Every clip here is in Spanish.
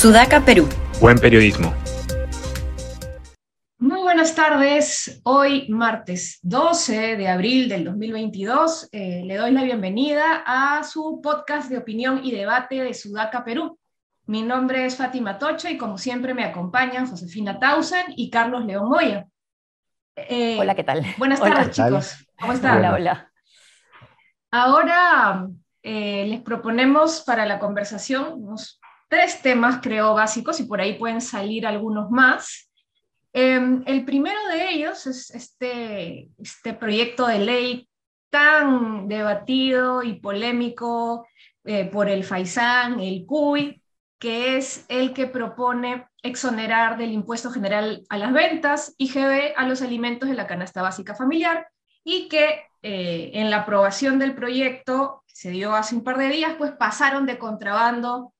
Sudaca, Perú. Buen periodismo. Muy buenas tardes. Hoy, martes 12 de abril del 2022, eh, le doy la bienvenida a su podcast de opinión y debate de Sudaca, Perú. Mi nombre es Fátima Tocha y como siempre me acompañan Josefina Tausen y Carlos León Moya. Eh, hola, ¿qué tal? Buenas tardes, chicos. ¿Cómo están? Hola, hola. Ahora eh, les proponemos para la conversación unos tres temas, creo, básicos y por ahí pueden salir algunos más. Em, el primero de ellos es este, este proyecto de ley tan debatido y polémico eh, por el Faisán, el CUI, que es el que propone exonerar del impuesto general a las ventas, IGB, a los alimentos de la canasta básica familiar, y que eh, en la aprobación del proyecto, se dio hace un par de días, pues pasaron de contrabando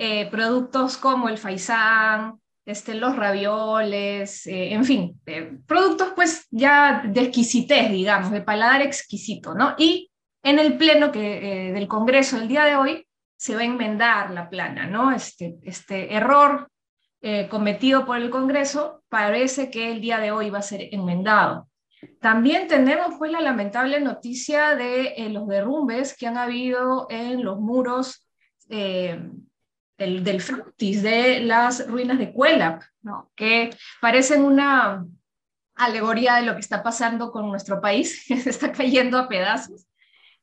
eh, productos como el faisán, este, los ravioles, eh, en fin, eh, productos pues ya de exquisitez, digamos, de paladar exquisito, ¿no? Y en el pleno que, del Congreso el día de hoy se va a enmendar la plana, ¿no? Este, este error cometido por el Congreso parece que el día de hoy va a ser enmendado. También tenemos pues la lamentable noticia de los derrumbes que han habido en los muros del, del fructis de las ruinas de Cuelap, que parecen una alegoría de lo que está pasando con nuestro país, que se está cayendo a pedazos,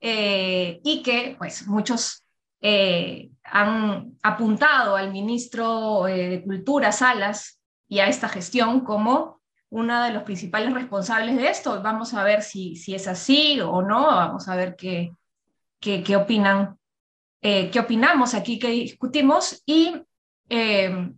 eh, y que pues muchos eh, han apuntado al ministro eh, de Cultura, Salas, y a esta gestión como uno de los principales responsables de esto. Vamos a ver si, si es así o no, vamos a ver qué, qué opinan eh, qué opinamos aquí, qué discutimos y eh,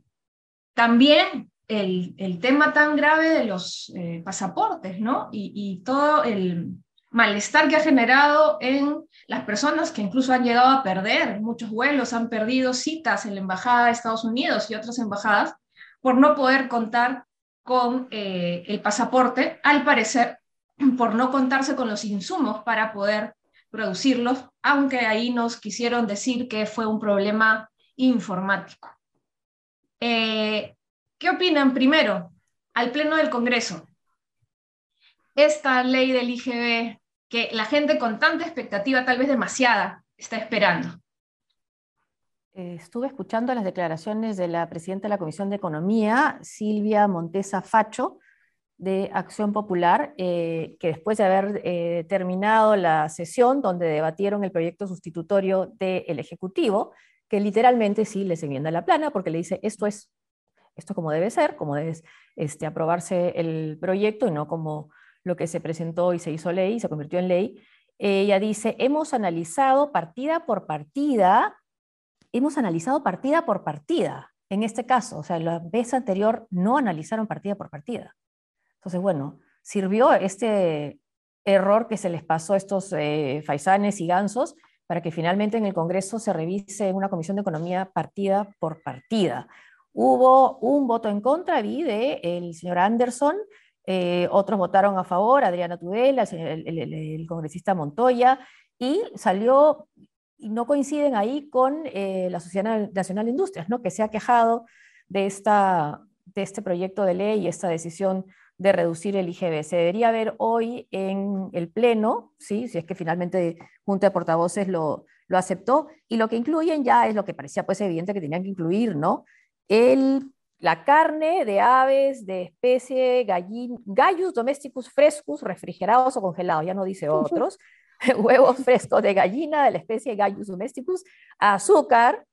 también el, el, tema tan grave de los eh, pasaportes, ¿no? Y, y, todo el malestar que ha generado en las personas que incluso han llegado a perder muchos vuelos, han perdido citas en la Embajada de Estados Unidos y otras embajadas por no poder contar con el pasaporte, al parecer por no contarse con los insumos para poder producirlos, aunque ahí nos quisieron decir que fue un problema informático. Eh, ¿Qué opinan primero al Pleno del Congreso? Esta ley del IGB que la gente con tanta expectativa, tal vez demasiada, está esperando. Eh, estuve escuchando las declaraciones de la presidenta de la Comisión de Economía, Silvia Montesa Facho, de Acción Popular, eh, que después de haber eh, terminado la sesión donde debatieron el proyecto sustitutorio del Ejecutivo, que literalmente sí les enmienda la plana porque le dice esto es esto como debe ser, como debe este, aprobarse el proyecto y no como lo que se presentó y se hizo ley y se convirtió en ley. Ella dice, hemos analizado partida por partida, hemos analizado partida por partida. En este caso, o sea, la vez anterior no analizaron partida por partida. Entonces, bueno, sirvió este error que se les pasó a estos eh, faisanes y gansos para que finalmente en el Congreso se revise una comisión de economía partida por partida. Hubo un voto en contra, vi, de el señor Anderson, eh, otros votaron a favor, Adriana Tudela, el, congresista Montoya, y salió, no coinciden ahí con eh, la Sociedad Nacional de Industrias, ¿no? que se ha quejado de, esta, de este proyecto de ley y esta decisión de reducir el IGB. Se debería ver hoy en el Pleno, ¿sí? si es que finalmente Junta de Portavoces lo, lo aceptó, y lo que incluyen ya es lo que parecía pues evidente que tenían que incluir, ¿no? El, la carne de aves de especie gallin, gallus domesticus frescus, refrigerados o congelados, ya no dice otros, huevos frescos de gallina de la especie Gallus domesticus, azúcar,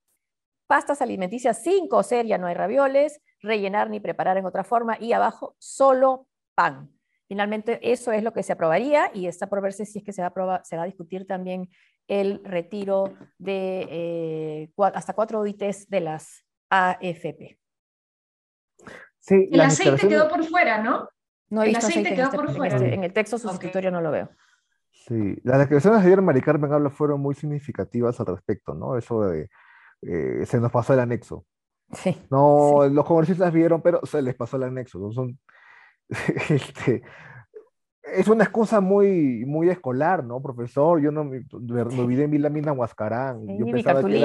pastas alimenticias sin cocer, ya no hay ravioles, rellenar ni preparar en otra forma y abajo solo pan. Finalmente eso es lo que se aprobaría y está por verse si es que se va a, se va a discutir también el retiro de eh, hasta cuatro OITs de las AFP. Sí, el aceite quedó por fuera, ¿no? No he el aceite, quedó este por fuera. Este, en, el texto sustitutorio no lo veo. Sí, las declaraciones de ayer Mari Carmen habla fueron muy significativas al respecto, ¿no? Eso de eh, se nos pasó el anexo. No, los congresistas vieron, pero se les pasó el anexo. Son, este, es una excusa muy, muy escolar, ¿no, profesor? Yo no me, olvidé en Vilamina Huascarán. yo pensaba que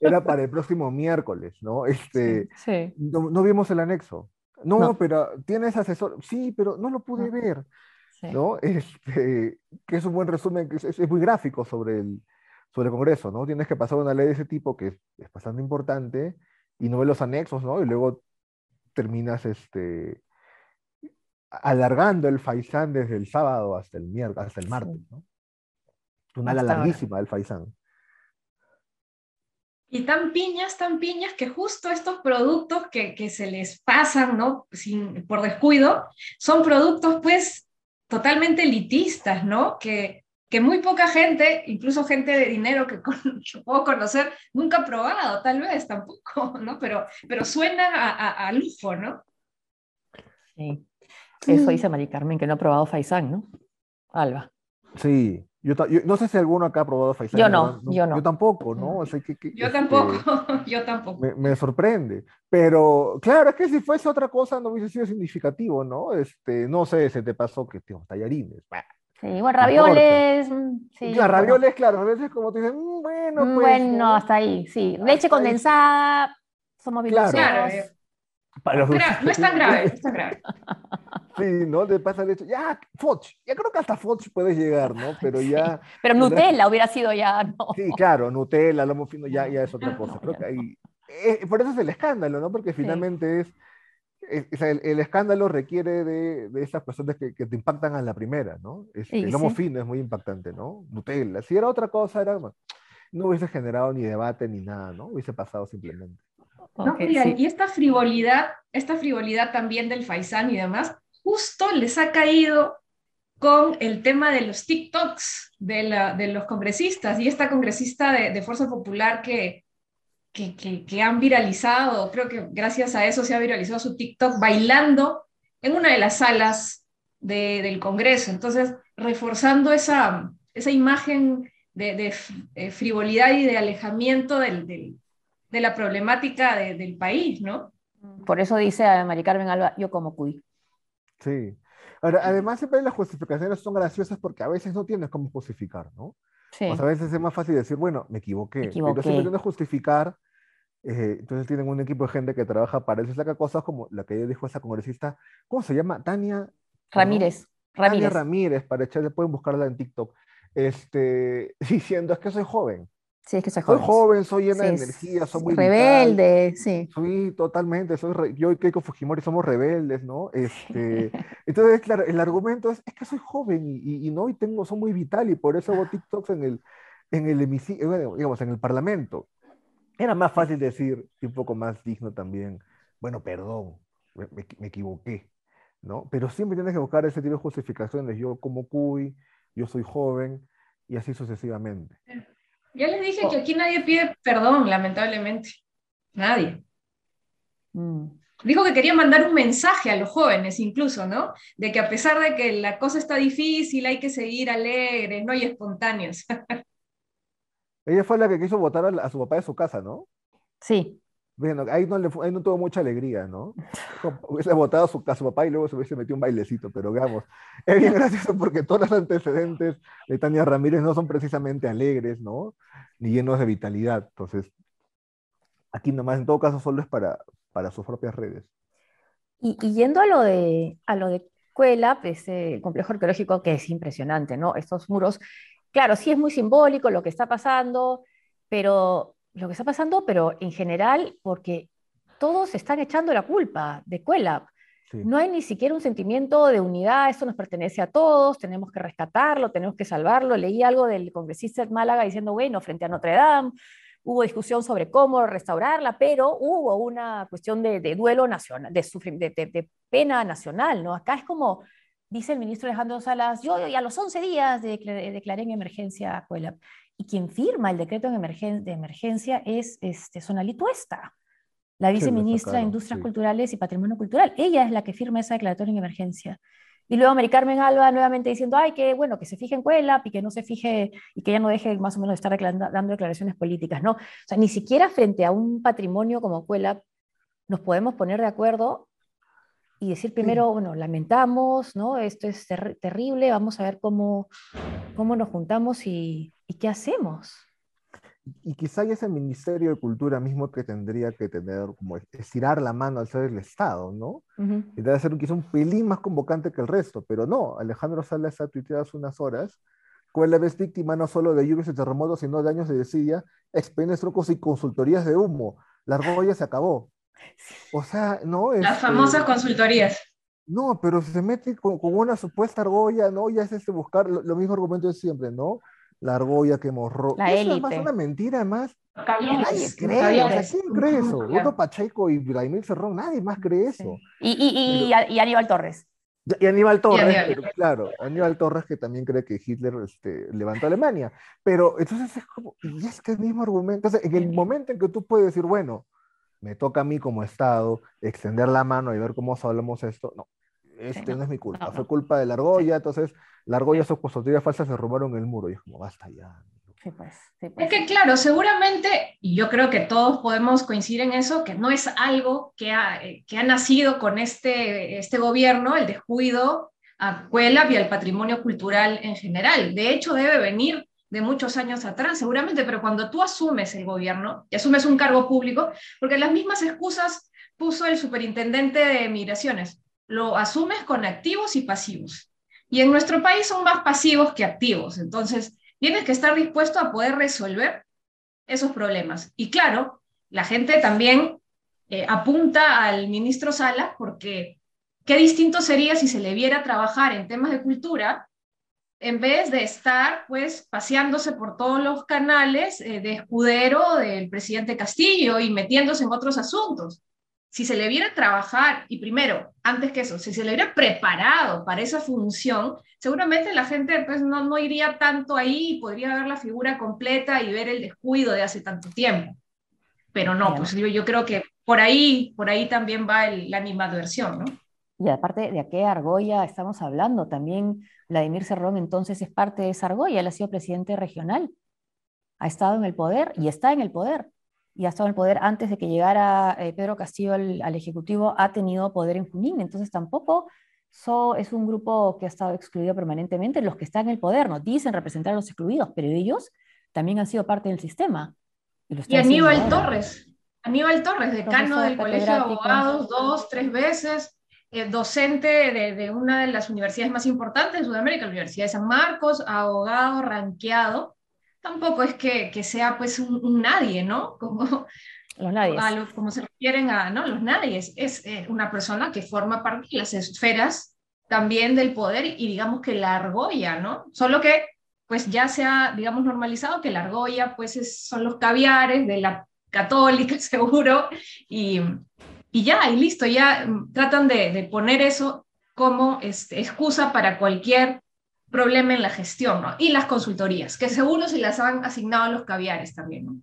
era para el próximo miércoles, ¿no? Este, No, vimos el anexo. No, pero tienes asesor. Sí, pero no lo pude ver. ¿no? Este, que es un buen resumen, es, es, muy gráfico sobre el, sobre el Congreso, ¿no? Tienes que pasar una ley de ese tipo que es, bastante importante y no ves los anexos, ¿no? Y luego terminas este, alargando el Faisán desde el sábado hasta el, miércoles, hasta el martes, ¿no? Una ala larguísima del Faisán. Y tan piñas, tan piñas, que justo estos productos que, que se les pasan, ¿no? Sin, por descuido, son productos, pues, totalmente elitistas, ¿no? Que, que muy poca gente, incluso gente de dinero que, puedo conocer, nunca ha probado, tal vez tampoco, ¿no? Pero, pero suena a, a, lujo, ¿no? Sí. Eso dice Mari Carmen, que no ha probado Faisán, ¿no? Alba. Sí, yo, no sé si alguno acá ha probado Faisán. Yo no, yo no. Yo tampoco, ¿no? yo este, tampoco, yo tampoco. Me, sorprende. Pero claro, es que si fuese otra cosa no hubiese sido significativo, ¿no? Este, no sé, se te pasó que, tío, tallarines. Sí, igual ravioles. Mm, sí, ravioles, claro, a veces como te dicen, mm, bueno, mm, pues. Bueno, hasta ahí, sí. Leche condensada, somos bien claro. Claro, no es tan grave, no es tan grave. Sí, ¿no? Te pasa el hecho, ya, Foch, ya creo que hasta Foch puedes llegar, ¿no? Pero ya... Pero Nutella hubiera sido ya, ¿no? Sí, claro, Nutella, lomo fino, ya, ya es otra cosa. Creo que ahí... Eh, por eso es el escándalo, ¿no? Porque finalmente es... el, escándalo requiere de, de esas personas que, que, te impactan a la primera, ¿no? Este, el lomo fino es muy impactante, ¿no? Nutella. Si era otra cosa, era... No hubiese generado ni debate ni nada, ¿no? Hubiese pasado simplemente. No, y esta frivolidad, esta frivolidad también del Faisán y demás, justo les ha caído con el tema de los TikToks de, los congresistas y esta congresista de, Fuerza Popular que, que, han viralizado, creo que gracias a eso se ha viralizado su TikTok bailando en una de las salas del Congreso. Entonces, reforzando esa, esa imagen de, frivolidad y de alejamiento de la problemática del país, ¿no? Por eso dice a Mari Carmen Alba, yo como cuy. Sí. Ahora, además siempre las justificaciones son graciosas porque a veces no tienes cómo justificar, ¿no? Sí. O sea, a veces es más fácil decir, bueno, me equivoqué. Me equivoqué. Pero que justificar. Eh, entonces tienen un equipo de gente que trabaja para eso. Saca cosas como la que dijo esa congresista, ¿cómo se llama? Tania Ramírez. Ramírez. Tania Ramírez, para echarle, pueden buscarla en TikTok, este, diciendo, es que soy joven. Sí, es que soy joven. Soy joven, soy llena de energía, soy muy rebelde, sí. Sí, totalmente. Soy yo y Keiko Fujimori somos rebeldes, ¿no? Este, entonces, claro, el argumento es, es que soy joven y, y, no, y tengo, soy muy vital y por eso hago TikToks en el, en el hemiciclo, digamos, en el Parlamento. Era más fácil decir, y un poco más digno también, bueno, perdón, me, me equivoqué, ¿no? Pero siempre tienes que buscar ese tipo de justificaciones. Yo como cuy, yo soy joven y así sucesivamente. Ya les dije que oh. aquí nadie pide perdón, lamentablemente. Nadie. Mm. Dijo que quería mandar un mensaje a los jóvenes incluso, ¿no? De que a pesar de que la cosa está difícil, hay que seguir alegres, ¿no? Y espontáneos. Ella fue la que quiso votar a, su papá de su casa, ¿no? Sí. Bueno, ahí no, le, ahí no tuvo mucha alegría, ¿no? Hubiese votado a su, a su, papá y luego se hubiese metido un bailecito, pero digamos, es bien gracioso porque todos los antecedentes de Tania Ramírez no son precisamente alegres, ¿no? Ni llenos de vitalidad. Entonces, aquí nomás en todo caso solo es para, para sus propias redes. Y, yendo a lo de, a lo de Cuela, pues, el complejo arqueológico que es impresionante, ¿no? Estos muros, claro, sí es muy simbólico lo que está pasando, pero lo que está pasando, pero en general, porque todos están echando la culpa de Cuelap. No hay ni siquiera un sentimiento de unidad, esto nos pertenece a todos, tenemos que rescatarlo, tenemos que salvarlo. Leí algo del congresista de Málaga diciendo, bueno, frente a Notre Dame, hubo discusión sobre cómo restaurarla, pero hubo una cuestión de, duelo nacional, de, de, de, pena nacional, ¿no? Acá es como, dice el ministro Alejandro Salas, yo ya a los 11 días declaré en emergencia a Cuelap y quien firma el decreto de, emergen de emergencia es este, Sonali Tuesta, la viceministra de Industrias Culturales y Patrimonio Cultural. Ella es la que firma esa declaratoria en emergencia. Y luego Mari Carmen Alba nuevamente diciendo, ay, que bueno, que se fije en Cuelap y que no se fije y que ya no deje más o menos de estar dando declaraciones políticas, ¿no? O sea, ni siquiera frente a un patrimonio como Cuelap nos podemos poner de acuerdo y decir primero, bueno, lamentamos, ¿no? Esto es terrible, vamos a ver cómo, cómo nos juntamos y, ¿Y qué hacemos? y quizá ya es el Ministerio de Cultura mismo que tendría que tener, como estirar la mano al ser el Estado, ¿no? Y debe ser quizá un pelín más convocante que el resto, pero no, Alejandro Salas ha tuiteado hace unas horas, la vez víctima no solo de lluvias y terremotos, sino de años de desidia, expendes trucos y consultorías de humo. La argolla se acabó. O sea, no es... Las famosas consultorías. No, pero se mete con, una supuesta argolla, ¿no? Ya es este buscar lo, mismo argumento de siempre, ¿no? La argolla que morró. La es más una mentira más. Nadie cree, o sea, ¿quién cree eso? Otto Pacheco y Vladimir Cerrón, nadie más cree eso. Y, y, y, Aníbal Torres. Y Aníbal Torres, pero claro, Aníbal Torres que también cree que Hitler este, levantó Alemania. Pero entonces es como, y es que el mismo argumento. Entonces, en el momento en que tú puedes decir, bueno, me toca a mí como Estado extender la mano y ver cómo hablamos esto. No, este no, es mi culpa, fue culpa de la argolla, entonces la argolla, sus custodias falsas se robaron el muro y es como, basta ya. Pues, pues. Es que claro, seguramente, y yo creo que todos podemos coincidir en eso, que no es algo que ha, eh, que ha nacido con este, este gobierno, el descuido a Cuelap y al patrimonio cultural en general. De hecho, debe venir de muchos años atrás, seguramente, pero cuando tú asumes el gobierno y asumes un cargo público, porque las mismas excusas puso el superintendente de migraciones, lo asumes con activos y pasivos. Y en nuestro país son más pasivos que activos, entonces tienes que estar dispuesto a poder resolver esos problemas. Y claro, la gente también eh, apunta al ministro Sala porque qué distinto sería si se le viera trabajar en temas de cultura en vez de estar pues paseándose por todos los canales eh, de escudero del presidente Castillo y metiéndose en otros asuntos. Si se le viera trabajar, y primero, antes que eso, si se le hubiera preparado para esa función, seguramente la gente pues no, no iría tanto ahí y podría ver la figura completa y ver el descuido de hace tanto tiempo. Pero no, pues yo, yo creo que por ahí, por ahí también va el, la animadversión, ¿no? Y aparte, ¿de qué argolla estamos hablando? También Vladimir Cerrón entonces es parte de esa argolla, él ha sido presidente regional, ha estado en el poder y está en el poder. Y ha estado en el poder antes de que llegara eh, Pedro Castillo al, Ejecutivo, ha tenido poder en Junín. Entonces tampoco es un grupo que ha estado excluido permanentemente. Los que están en el poder no dicen representar a los excluidos, pero ellos también han sido parte del sistema. Y, Aníbal Torres, Aníbal Torres, decano del Colegio de Abogados, dos, tres veces, eh, docente de, una de las universidades más importantes de Sudamérica, la Universidad de San Marcos, abogado ranqueado. Tampoco es que, que sea pues un, nadie, ¿no? Como, los nadie. como se refieren a, ¿no? Los nadie. Es eh, una persona que forma parte de las esferas también del poder y digamos que la argolla, ¿no? Solo que pues ya se ha, digamos, normalizado que la argolla pues son los caviares de la católica, seguro, y, y ya, y listo, ya mm, tratan de, poner eso como este, excusa para cualquier problema en la gestión, ¿no? Y las consultorías, que seguro se las han asignado a los caviares también, ¿no?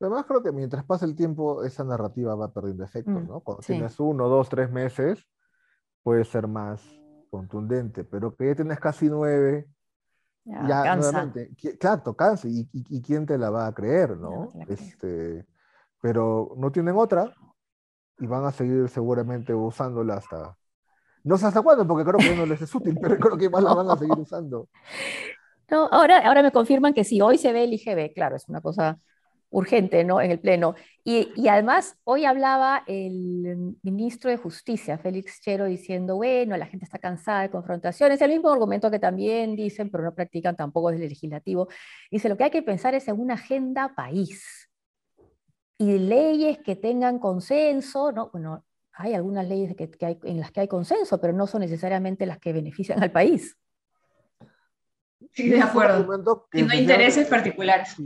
Además, creo que mientras pasa el tiempo, esa narrativa va perdiendo efecto, mm, ¿no? Cuando tienes uno, dos, tres meses, puede ser más contundente, pero que ya tienes casi nueve, ya, cansa. nuevamente, claro, cansa, y, y, quién te la va a creer, ¿no? este, pero no tienen otra, y van a seguir seguramente usándola hasta... No sé hasta cuándo, porque creo que no les es útil, pero creo que más la van a seguir usando. No, ahora, ahora me confirman que sí, hoy se ve el IGB, claro, es una cosa urgente, ¿no? En el Pleno. Y, y, además, hoy hablaba el ministro de Justicia, Félix Chero, diciendo, bueno, la gente está cansada de confrontaciones, el mismo argumento que también dicen, pero no practican tampoco desde el legislativo. Dice, lo que hay que pensar es en una agenda país y leyes que tengan consenso, ¿no? Bueno, hay algunas leyes que, hay, en las que hay consenso, pero no son necesariamente las que benefician al país. Sí, de acuerdo. Y no intereses particulares.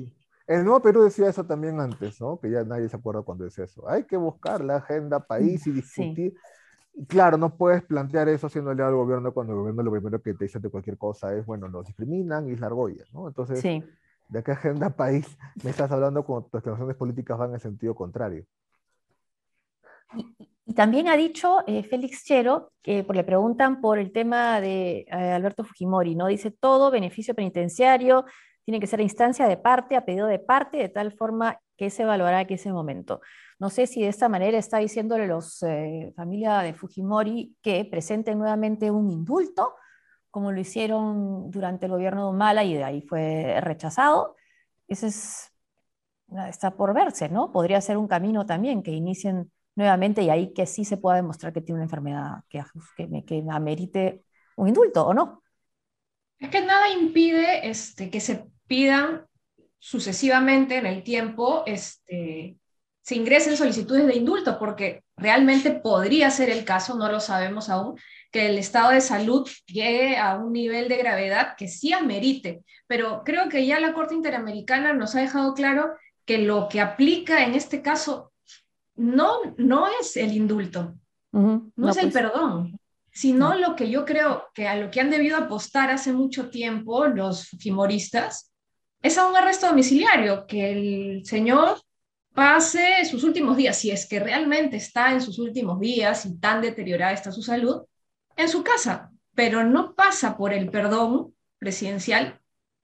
El Nuevo Perú decía eso también antes, ¿no? Que ya nadie se acuerda cuando decía eso. Hay que buscar la agenda país y discutir. Claro, no puedes plantear eso haciéndole al gobierno cuando el gobierno lo primero que te dice de cualquier cosa es, bueno, nos discriminan y es la argolla, ¿no? Entonces, sí. ¿De qué agenda país me estás hablando cuando tus declaraciones políticas van en sentido contrario? Y, también ha dicho eh, Félix Chero, que le preguntan por el tema de eh, Alberto Fujimori, ¿no? Dice todo beneficio penitenciario tiene que ser a instancia de parte, a pedido de parte, de tal forma que se evaluará en ese momento. No sé si de esta manera está diciéndole a los eh, familia de Fujimori que presenten nuevamente un indulto como lo hicieron durante el gobierno de Humala y de ahí fue rechazado. Ese es está por verse, ¿no? Podría ser un camino también que inicien nuevamente y ahí que sí se pueda demostrar que tiene una enfermedad que, amerite un indulto, ¿o no? Es que nada impide este, que se pidan sucesivamente en el tiempo, este, se ingresen solicitudes de indulto, porque realmente podría ser el caso, no lo sabemos aún, que el estado de salud llegue a un nivel de gravedad que sí amerite. Pero creo que ya la Corte Interamericana nos ha dejado claro que lo que aplica en este caso no, no es el indulto, no, es el pues. perdón, sino lo que yo creo que a lo que han debido apostar hace mucho tiempo los fujimoristas es a un arresto domiciliario, que el señor pase sus últimos días, si es que realmente está en sus últimos días y tan deteriorada está su salud, en su casa, pero no pasa por el perdón presidencial,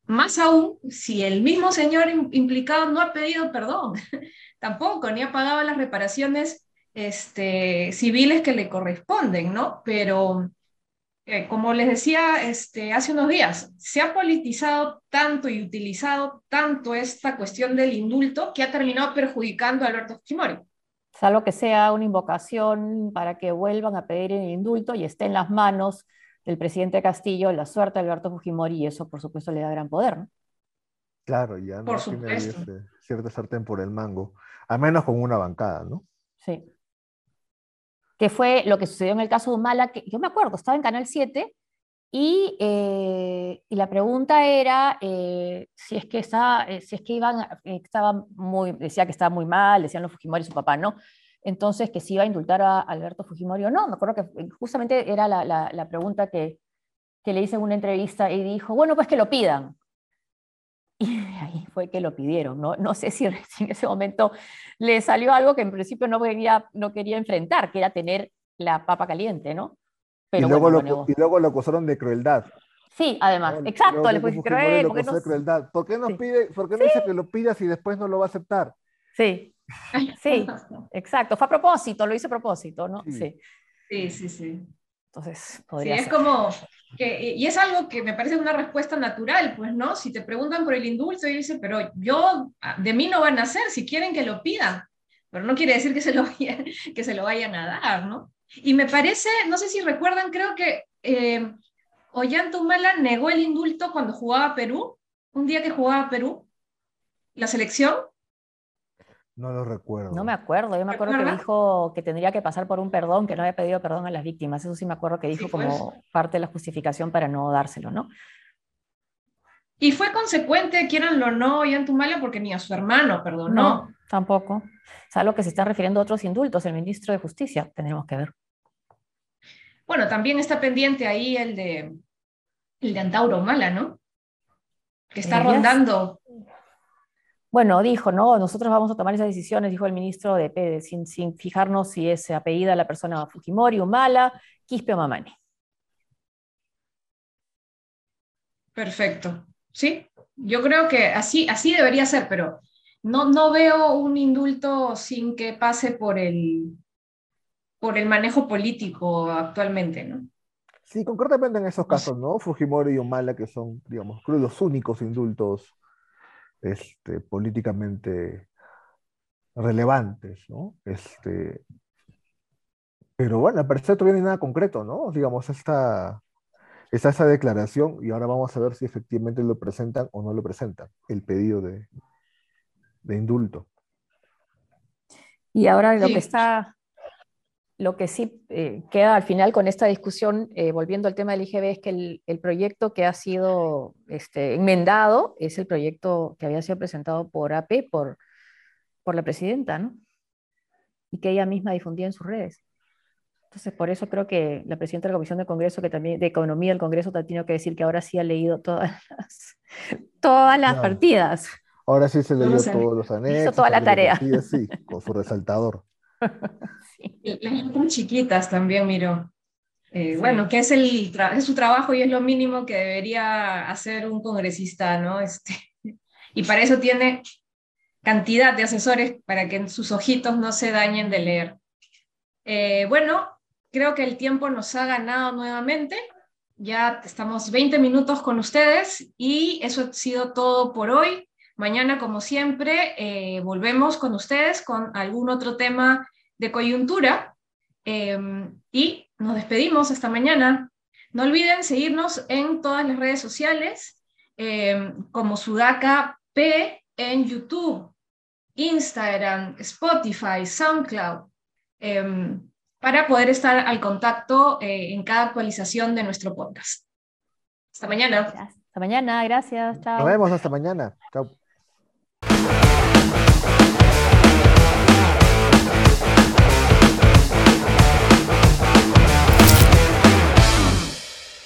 más aún si el mismo señor implicado no ha pedido perdón, tampoco, ni ha pagado las reparaciones este, civiles que le corresponden, ¿no? Pero, eh, como les decía este, hace unos días, se ha politizado tanto y utilizado tanto esta cuestión del indulto que ha terminado perjudicando a Alberto Fujimori. Salvo que sea una invocación para que vuelvan a pedir el indulto y esté en las manos del presidente Castillo la suerte de Alberto Fujimori y eso, por supuesto, le da gran poder, ¿no? Claro, ya no por tiene este, cierto sartén por el mango, al menos con una bancada, ¿no? Sí que fue lo que sucedió en el caso de Humala, que yo me acuerdo, estaba en Canal 7 y, eh, y la pregunta era eh, si es que estaba, eh, si es que iban, muy, decía que estaba muy mal, decían los Fujimori y su papá, ¿no? Entonces, que si iba a indultar a Alberto Fujimori o no. Me acuerdo que justamente era la, la, la pregunta que, que le hice en una entrevista y dijo, bueno, pues que lo pidan. Y ahí fue que lo pidieron, ¿no? No sé si en ese momento le salió algo que en principio no quería, no quería enfrentar, que era tener la papa caliente, ¿no? Pero y, luego lo, y luego lo acusaron de crueldad. Sí, además, exacto, le fue cruel. ¿Por qué, no... crueldad. ¿Por qué nos pide, por qué no dice que lo pidas y después no lo va a aceptar? Sí, sí, exacto. Fue a propósito, lo hizo a propósito, ¿no? Sí, sí, sí. sí. Entonces, podría sí, es como, y es algo que me parece una respuesta natural, pues, ¿no? Si te preguntan por el indulto y dicen, pero yo, ah, de mí no van a hacer, si quieren que lo pidan, pero no quiere decir que se lo, que se lo vayan a dar, ¿no? Y me parece, no sé si recuerdan, creo que eh, Ollantumala negó el indulto cuando jugaba Perú, un día que jugaba Perú, la selección, no lo recuerdo. No me acuerdo, yo me acuerdo que dijo que tendría que pasar por un perdón, que no había pedido perdón a las víctimas. Eso sí me acuerdo que dijo como pues. parte de la justificación para no dárselo, ¿no? Y fue consecuente, quieranlo o no, Yantumala, porque ni a su hermano perdonó. No, tampoco. Es algo que se está refiriendo a otros indultos, el ministro de Justicia, tendremos que ver. Bueno, también está pendiente ahí el de, el de Antauro Mala, ¿no? Que está rondando bueno, dijo, no, nosotros vamos a tomar esas decisiones, dijo el ministro de PD, sin, sin fijarnos si es apellida la persona Fujimori, Humala, Quispe o Mamani. Perfecto. Sí, yo creo que así, así debería ser, pero no, no veo un indulto sin que pase por el, por el manejo político actualmente, ¿no? Sí, concretamente en esos casos, ¿no? Fujimori y Humala, que son, digamos, los únicos indultos este, políticamente relevantes, ¿no? Este, pero bueno, al parecer todavía no hay nada concreto, ¿no? Digamos, esta, está esa declaración y ahora vamos a ver si efectivamente lo presentan o no lo presentan, el pedido de, de indulto. Y ahora lo que está lo que sí eh, queda al final con esta discusión, eh, volviendo al tema del IGB, es que el, proyecto que ha sido este, enmendado es el proyecto que había sido presentado por AP, por, por la presidenta, ¿no? Y que ella misma difundía en sus redes. Entonces, por eso creo que la presidenta de la Comisión de Congreso, que también, de Economía del Congreso, tiene que decir que ahora sí ha leído todas las, todas las partidas. Ahora sí se leyó todos los anexos. Hizo toda la tarea. Sí, con su resaltador. Las chiquitas también, miro. Eh, bueno, que es, el es su trabajo y es lo mínimo que debería hacer un congresista, ¿no? Este, y para eso tiene cantidad de asesores para que sus ojitos no se dañen de leer. Eh, bueno, creo que el tiempo nos ha ganado nuevamente. Ya estamos 20 minutos con ustedes y eso ha sido todo por hoy. Mañana, como siempre, eh, volvemos con ustedes con algún otro tema de coyuntura em, y nos despedimos hasta mañana. No olviden seguirnos en todas las redes sociales em, como Sudaca P en YouTube, Instagram, Spotify, SoundCloud, em, para poder estar al contacto eh, en cada actualización de nuestro podcast. Hasta mañana. Hasta mañana, gracias. Chao. Nos vemos hasta mañana. Chao.